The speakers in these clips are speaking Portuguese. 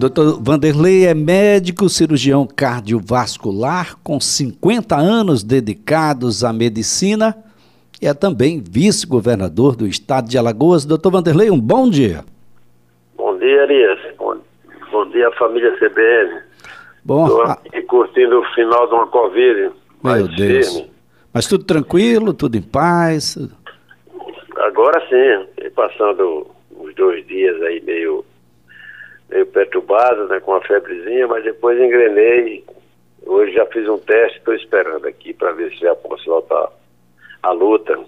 Doutor Vanderlei é médico cirurgião cardiovascular com 50 anos dedicados à medicina e é também vice-governador do estado de Alagoas. Doutor Vanderlei, um bom dia. Bom dia, Elias. Bom, bom dia, família CBN. Bom, Estou aqui curtindo o final de uma Covid. Meu Deus. Firme. Mas tudo tranquilo, tudo em paz? Agora sim, passando uns dois dias aí meio, meio perturbado, né, com a febrezinha, mas depois engrenei. Hoje já fiz um teste, estou esperando aqui para ver se já posso voltar à luta.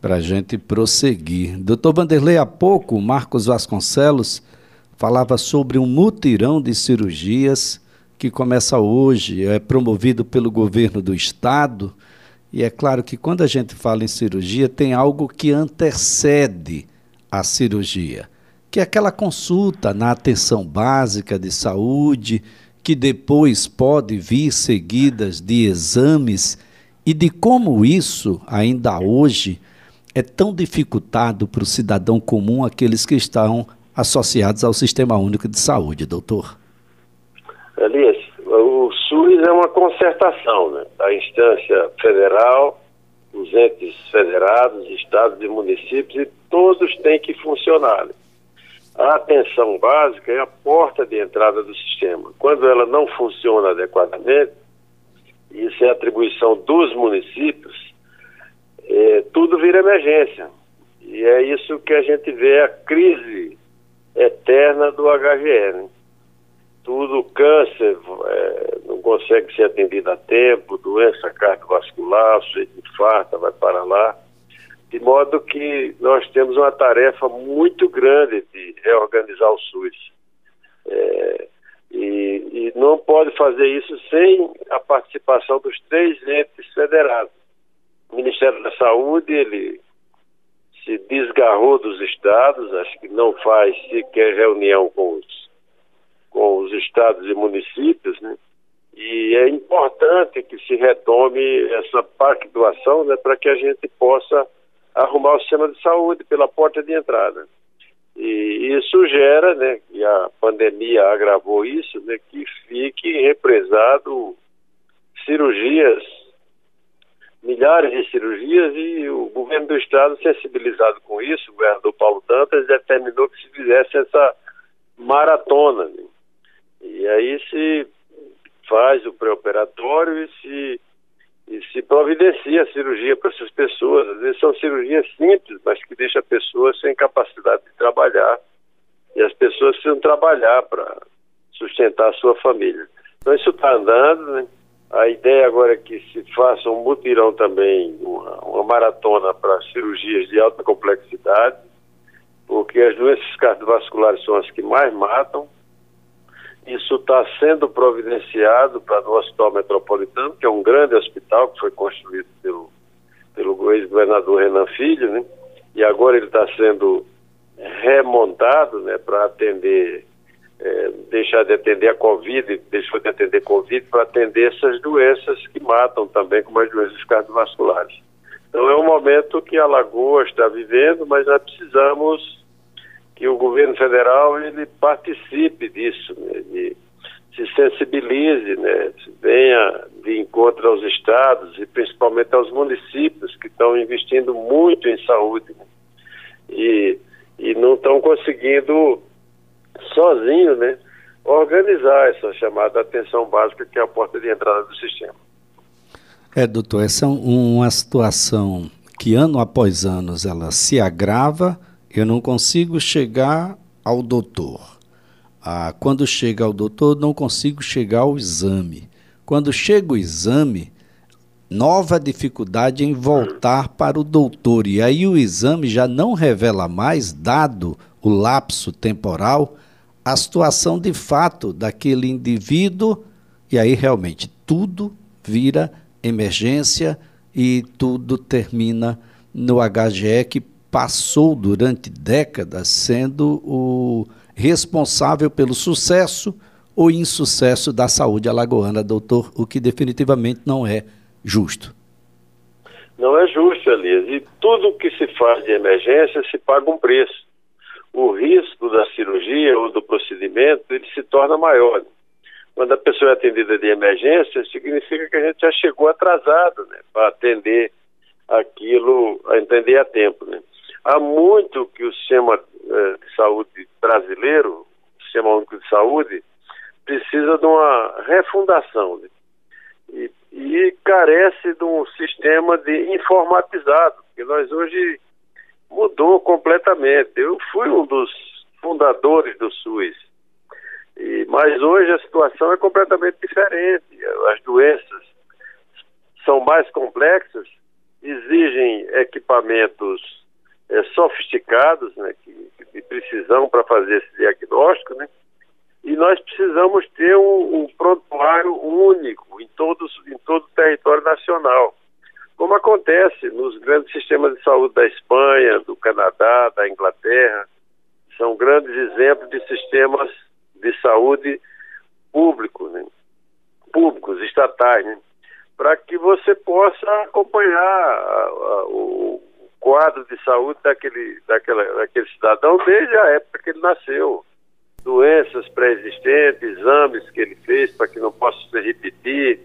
Para a gente prosseguir. Doutor Vanderlei, há pouco, Marcos Vasconcelos falava sobre um mutirão de cirurgias que começa hoje, é promovido pelo governo do estado. E é claro que quando a gente fala em cirurgia, tem algo que antecede a cirurgia, que é aquela consulta na atenção básica de saúde, que depois pode vir seguidas de exames, e de como isso, ainda hoje, é tão dificultado para o cidadão comum, aqueles que estão associados ao Sistema Único de Saúde, doutor. Elias, o SUS é uma concertação, né? A instância federal, os entes federados, estados e municípios, e todos têm que funcionar. Né? A atenção básica é a porta de entrada do sistema. Quando ela não funciona adequadamente, isso é atribuição dos municípios, é, tudo vira emergência. E é isso que a gente vê a crise eterna do HGE. Tudo, câncer é, não consegue ser atendido a tempo, doença cardiovascular, sujeito infarta, vai para lá. De modo que nós temos uma tarefa muito grande de reorganizar o SUS. É, e, e, não pode fazer isso sem a participação dos três entes federados. O Ministério da Saúde, ele se desgarrou dos estados, acho que não faz sequer reunião com os com os estados e municípios, né? E é importante que se retome essa pactuação, né, para que a gente possa arrumar o sistema de saúde pela porta de entrada. E isso gera, né, e a pandemia agravou isso, né, que fique represado cirurgias, milhares de cirurgias, e o governo do estado, sensibilizado com isso, o governador Paulo Dantas determinou que se fizesse essa maratona. Né? E aí se faz o pré-operatório e se, e se providencia a cirurgia para essas pessoas. Às vezes são cirurgias simples, mas que deixam a pessoa sem capacidade de trabalhar. E as pessoas precisam trabalhar para sustentar a sua família. Então isso está andando, né? A ideia agora é que se faça um mutirão também, uma, uma maratona para cirurgias de alta complexidade, porque as doenças cardiovasculares são as que mais matam, isso está sendo providenciado para o Hospital Metropolitano, que é um grande hospital que foi construído pelo, pelo ex-governador Renan Filho, né? e agora ele está sendo remontado né, para atender, é, deixar de atender a Covid, deixou de atender Covid para atender essas doenças que matam também, como as doenças cardiovasculares. Então é um momento que a Lagoa está vivendo, mas nós precisamos que o governo federal ele participe disso, né, de, se sensibilize, né, venha de encontro aos estados e principalmente aos municípios que estão investindo muito em saúde né, e, e não estão conseguindo sozinho, né, organizar essa chamada atenção básica que é a porta de entrada do sistema. É, doutor, essa é uma situação que ano após ano ela se agrava eu não consigo chegar ao doutor. Ah, quando chega ao doutor, não consigo chegar ao exame. Quando chega o exame, nova dificuldade em voltar para o doutor. E aí o exame já não revela mais, dado o lapso temporal, a situação de fato daquele indivíduo. E aí realmente tudo vira emergência e tudo termina no HGE, que passou durante décadas sendo o responsável pelo sucesso ou insucesso da saúde alagoana, doutor, o que definitivamente não é justo. Não é justo, Elias. E tudo que se faz de emergência se paga um preço. o risco da cirurgia ou do procedimento ele se torna maior. Quando a pessoa é atendida de emergência, significa que a gente já chegou atrasado né, para atender aquilo, a entender a tempo. Né. Há muito que o sistema eh, de saúde brasileiro, o sistema único de saúde, precisa de uma refundação. Né, e, e carece de um sistema de informatizado, porque nós hoje mudou completamente. Eu fui um dos fundadores do SUS, e, mas hoje a situação é completamente diferente. As doenças são mais complexas, exigem equipamentos é, sofisticados, né, que, de precisão para fazer esse diagnóstico, né? E nós precisamos ter um, um prontuário único em, todos, em todo o território nacional como acontece nos grandes sistemas de saúde da Espanha, do Canadá, da Inglaterra. São grandes exemplos de sistemas de saúde públicos, né? públicos, estatais, né? para que você possa acompanhar a, a, o quadro de saúde daquele, daquela, daquele cidadão desde a época que ele nasceu. Doenças pré-existentes, exames que ele fez para que não possa se repetir,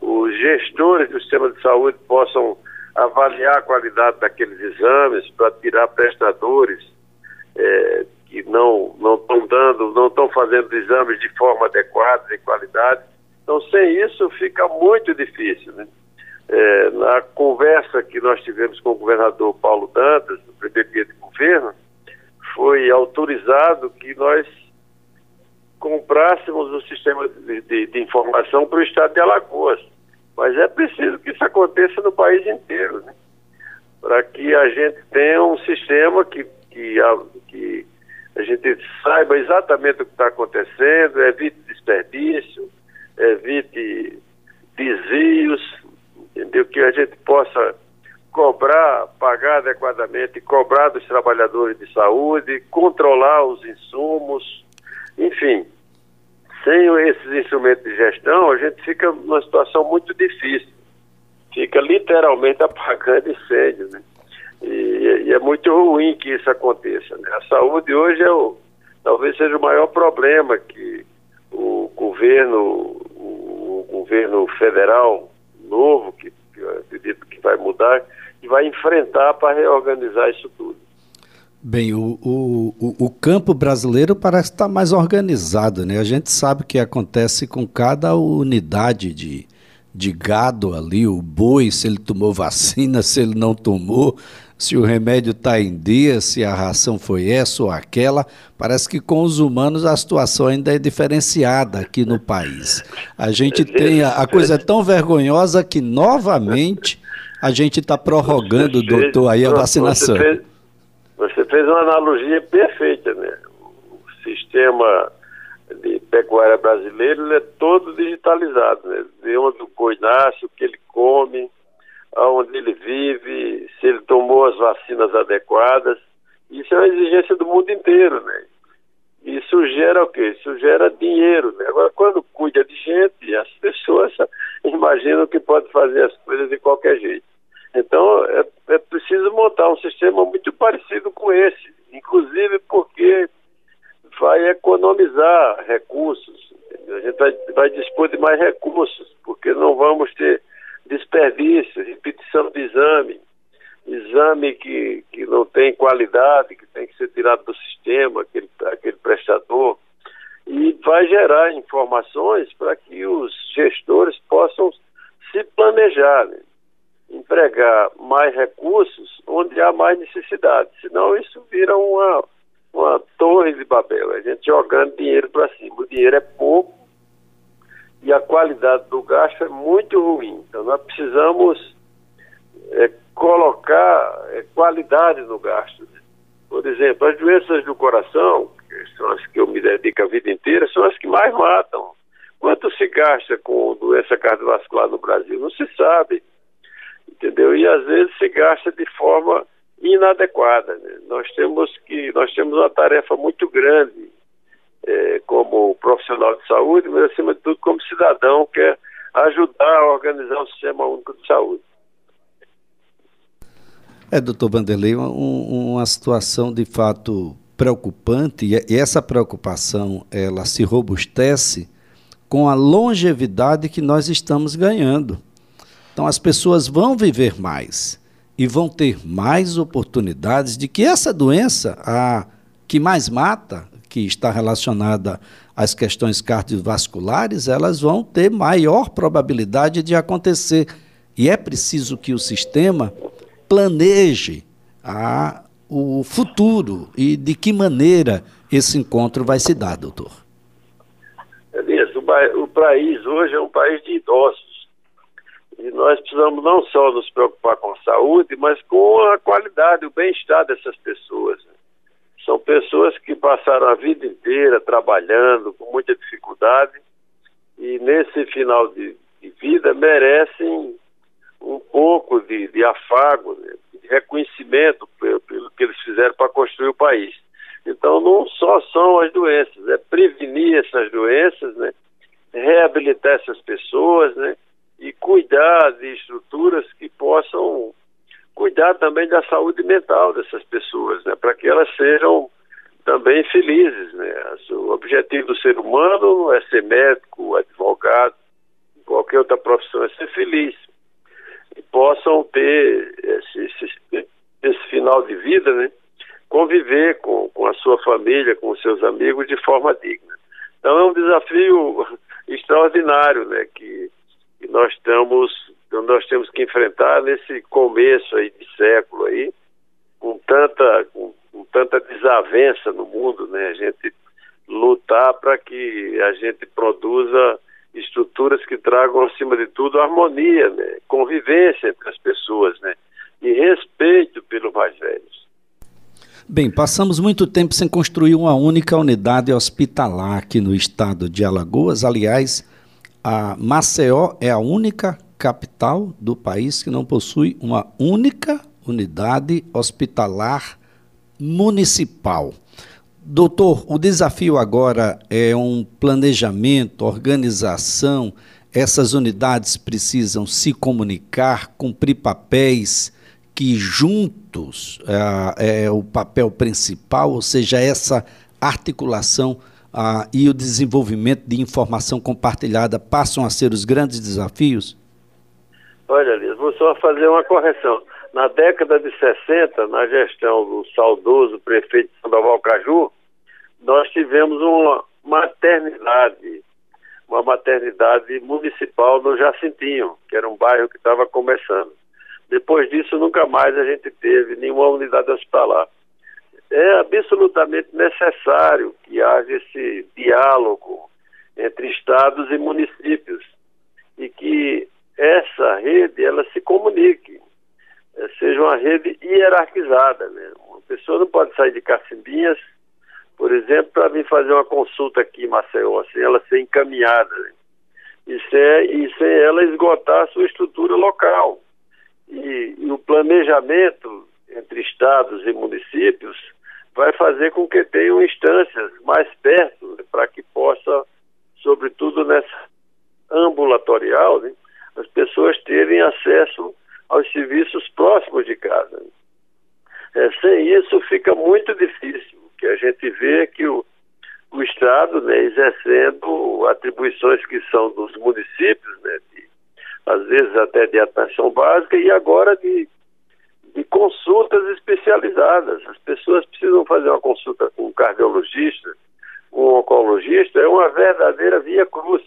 os gestores do sistema de saúde possam avaliar a qualidade daqueles exames para tirar prestadores é, que não não estão dando, não estão fazendo exames de forma adequada, e qualidade. Então, sem isso, fica muito difícil. Né? É, na conversa que nós tivemos com o governador Paulo Dantas, primeiro dia de governo, foi autorizado que nós comprássemos um sistema de, de, de informação para o estado de Alagoas. Mas é preciso que isso aconteça no país inteiro, né? para que a gente tenha um sistema que, que, a, que a gente saiba exatamente o que está acontecendo, evite desperdício, evite desvios? Que a gente possa cobrar, pagar adequadamente, cobrar dos trabalhadores de saúde, controlar os insumos, enfim, sem esses instrumentos de gestão, a gente fica numa situação muito difícil. Fica literalmente apagando incêndio, né? E, e, é muito ruim que isso aconteça. Né? A saúde hoje é o, talvez seja o maior problema que o governo, o, governo federal novo, que eu acredito que vai mudar, e vai enfrentar para reorganizar isso tudo. Bem, o, o, o, campo brasileiro parece estar mais organizado, né? A gente sabe o que acontece com cada unidade de, de gado ali, o boi, se ele tomou vacina, se ele não tomou, se o remédio está em dia, se a ração foi essa ou aquela. Parece que com os humanos a situação ainda é diferenciada aqui no país. A gente tem. A, a coisa é tão vergonhosa que, novamente, a gente está prorrogando, doutor, aí a vacinação. Você fez uma analogia perfeita, né? O sistema de pecuária brasileiro ele é todo digitalizado, né? De onde o boi nasce, o que ele come, aonde ele vive, se ele tomou as vacinas adequadas. Isso é uma exigência do mundo inteiro, né? Isso gera o quê? Isso gera dinheiro. Né? Agora, quando cuida de gente, as pessoas imaginam que pode fazer as coisas de qualquer jeito. Então, é, é preciso montar um sistema muito parecido com esse, inclusive porque vai economizar recursos, a gente vai, vai dispor de mais recursos, porque não vamos ter desperdício, repetição de exame, exame que, que não tem qualidade, que tem que ser tirado do sistema, aquele, aquele prestador, e vai gerar informações para que os gestores possam se planejar. Né? empregar mais recursos onde há mais necessidade. Senão isso vira uma, uma torre de Babel, a gente jogando dinheiro para cima. O dinheiro é pouco e a qualidade do gasto é muito ruim. Então nós precisamos é, colocar é, qualidade no gasto. Por exemplo, as doenças do coração, que são as que eu me dedico a vida inteira, são as que mais matam. Quanto se gasta com doença cardiovascular no Brasil? Não se sabe entendeu? E às vezes se gasta de forma inadequada. Né? Nós temos que nós temos uma tarefa muito grande é, como profissional de saúde, mas acima de tudo como cidadão que é ajudar a organizar o sistema único de saúde. É, doutor Vanderlei, um, uma situação de fato preocupante e essa preocupação ela se robustece com a longevidade que nós estamos ganhando. Então as pessoas vão viver mais e vão ter mais oportunidades de que essa doença, a que mais mata, que está relacionada às questões cardiovasculares, elas vão ter maior probabilidade de acontecer. E é preciso que o sistema planeje a, o futuro e de que maneira esse encontro vai se dar, doutor. O, o país hoje é um país de idosos. E nós precisamos não só nos preocupar com a saúde, mas com a qualidade, o bem-estar dessas pessoas. São pessoas que passaram a vida inteira trabalhando com muita dificuldade e nesse final de, de vida merecem um pouco de, de afago, né, de reconhecimento pelo, pelo que eles fizeram para construir o país. Então não só são as doenças, é prevenir essas doenças, né, reabilitar essas pessoas, né, e cuidar de estruturas que possam cuidar também da saúde mental dessas pessoas, né, para que elas sejam também felizes, né? O objetivo do ser humano é ser médico, advogado, qualquer outra profissão é ser feliz e possam ter esse, esse, esse final de vida, né? Conviver com, com a sua família, com os seus amigos de forma digna. Então é um desafio extraordinário, né? Que que nós estamos, nós temos que enfrentar nesse começo aí de século aí, com tanta, com, com tanta desavença no mundo, né? A gente lutar para que a gente produza estruturas que tragam, acima de tudo, harmonia, né? convivência entre as pessoas, né? e respeito pelos mais velhos. Bem, passamos muito tempo sem construir uma única unidade hospitalar aqui no estado de Alagoas. Aliás, a Maceió é a única capital do país que não possui uma única unidade hospitalar municipal. Doutor, o desafio agora é um planejamento, organização. Essas unidades precisam se comunicar, cumprir papéis que juntos é, é o papel principal, ou seja, essa articulação ah, e o desenvolvimento de informação compartilhada passam a ser os grandes desafios? Olha, Liz, vou só fazer uma correção. Na década de 60, na gestão do saudoso prefeito Sandoval Caju, nós tivemos uma maternidade, uma maternidade municipal no Jacintinho, que era um bairro que estava começando. Depois disso, nunca mais a gente teve nenhuma unidade hospitalar é absolutamente necessário que haja esse diálogo entre estados e municípios e que essa rede ela se comunique, é, seja uma rede hierarquizada. Né? Uma pessoa não pode sair de Cacimbinhas, por exemplo, para vir fazer uma consulta aqui em Maceió, sem ela ser encaminhada né? e, sem, e sem ela esgotar a sua estrutura local. E, e o planejamento entre estados e municípios vai fazer com que tenham instâncias mais perto para que possa, sobretudo nessa ambulatorial, né, as pessoas terem acesso aos serviços próximos de casa. É, sem isso fica muito difícil, que a gente vê que o, o Estado, né, exercendo atribuições que são dos municípios, né, de, às vezes até de atenção básica e agora de de consultas especializadas. As pessoas precisam fazer uma consulta com um cardiologista, com um oncologista, é uma verdadeira via cruz.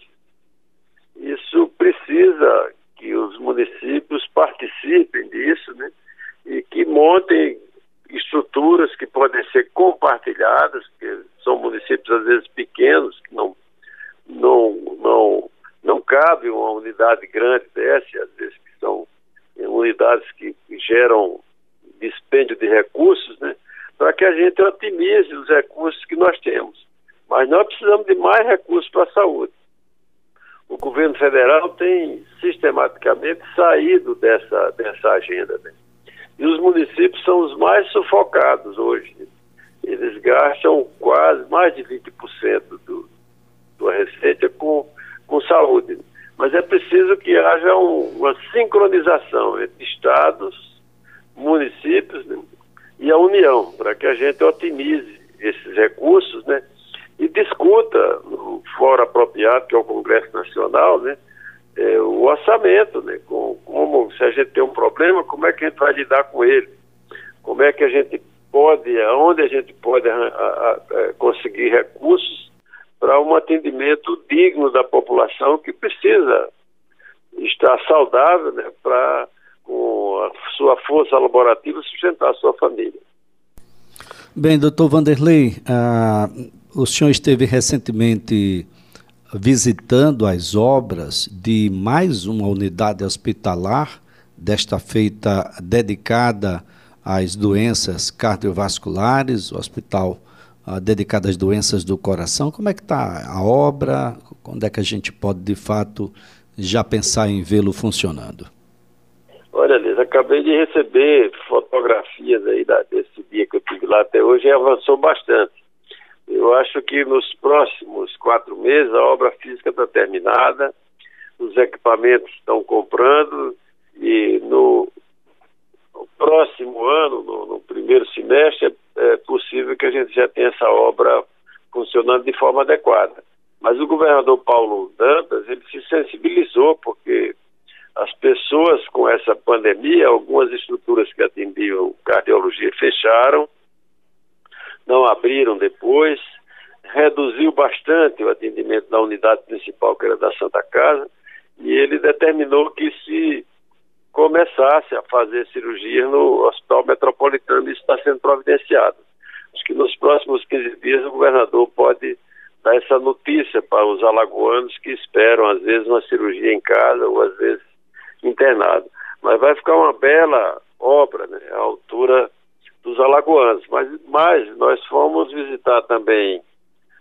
Isso precisa que os municípios participem disso, né? E que montem estruturas que podem ser compartilhadas, porque são municípios às vezes pequenos, que não, não, não, não cabe uma unidade grande dessa, às vezes unidades que geram dispêndio de recursos, né, para que a gente otimize os recursos que nós temos. Mas nós precisamos de mais recursos para a saúde. O governo federal tem sistematicamente saído dessa, dessa agenda. Né? E os municípios são os mais sufocados hoje. Eles gastam quase mais de 20% do, da receita com, com saúde. Mas é preciso que haja um, uma sincronização entre estados, municípios né, e a União, para que a gente otimize esses recursos, né? E discuta no fórum apropriado, que é o Congresso Nacional, né? É, o orçamento, né? Com, como, se a gente tem um problema, como é que a gente vai lidar com ele? Como é que a gente pode, aonde a gente pode a, a, a, conseguir recursos para um atendimento digno da população que precisa estar saudável né, para, com a sua força laborativa, sustentar a sua família. Bem, doutor Vanderlei, ah, o senhor esteve recentemente visitando as obras de mais uma unidade hospitalar, desta feita dedicada às doenças cardiovasculares, o hospital uh, dedicado às doenças do coração. Como é que está a obra? Quando é que a gente pode, de fato, já pensar em vê-lo funcionando? Olha, Liz, acabei de receber fotografias aí da, desse dia que eu tive lá até hoje e avançou bastante. Eu acho que nos próximos quatro meses a obra física está terminada, os equipamentos estão comprando e no próximo ano, no, no, primeiro semestre, é, possível que a gente já tenha essa obra funcionando de forma adequada. Mas o governador Paulo Dantas, ele se sensibilizou porque as pessoas com essa pandemia, algumas estruturas que atendiam cardiologia fecharam, não abriram depois, reduziu bastante o atendimento na unidade principal, que era da Santa Casa, e ele determinou que se começasse a fazer cirurgia no Hospital Metropolitano, isso está sendo providenciado. Acho que nos próximos 15 dias o governador pode dar essa notícia para os alagoanos que esperam, às vezes, uma cirurgia em casa ou às vezes internado. Mas vai ficar uma bela obra, né, altura dos alagoanos. Mas, mas nós fomos visitar também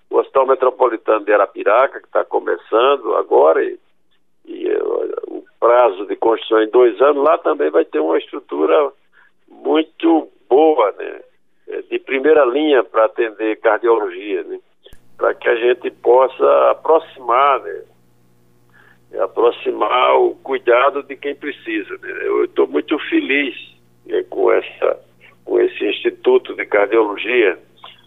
o Hospital Metropolitano de Arapiraca, que está começando agora, e, e o prazo de construção em dois anos, lá também vai ter uma estrutura muito boa, né? É, de primeira linha para atender cardiologia, né? para que a gente possa aproximar, né? aproximar o cuidado de quem precisa. Né? Eu estou muito feliz né, com essa com esse Instituto de Cardiologia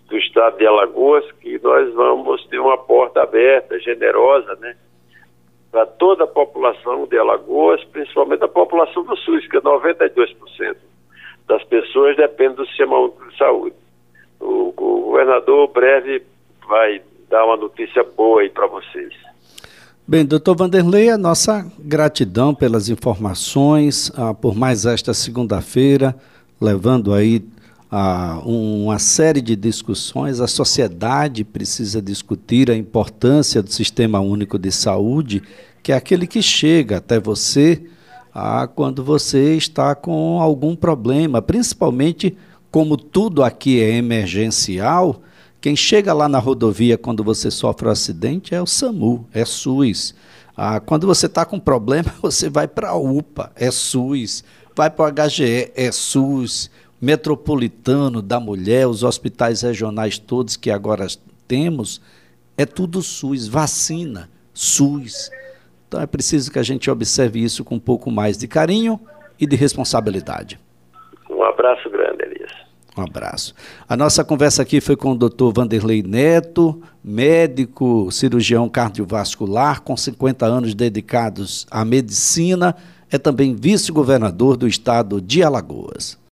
do Estado de Alagoas, que nós vamos ter uma porta aberta, generosa, né? Para toda a população de Alagoas, principalmente a população do SUS, que é 92% das pessoas dependem do Sistema Único de Saúde. O, o governador breve vai dar uma notícia boa aí para vocês. Bem, doutor Vanderlei, a nossa gratidão pelas informações, ah, por mais esta segunda-feira levando aí a uma série de discussões. A sociedade precisa discutir a importância do Sistema Único de Saúde, que é aquele que chega até você quando você está com algum problema, principalmente como tudo aqui é emergencial. Quem chega lá na rodovia quando você sofre um acidente é o SAMU, é SUS. Ah, quando você está com problema, você vai para a UPA, é SUS vai para o HGE, é SUS, metropolitano da mulher, os hospitais regionais todos que agora temos, é tudo SUS, vacina, SUS. Então é preciso que a gente observe isso com um pouco mais de carinho e de responsabilidade. Um abraço grande, Elias. Um abraço. A nossa conversa aqui foi com o Dr. Vanderlei Neto, médico, cirurgião cardiovascular, com 50 anos dedicados à medicina é também vice-governador do estado de Alagoas.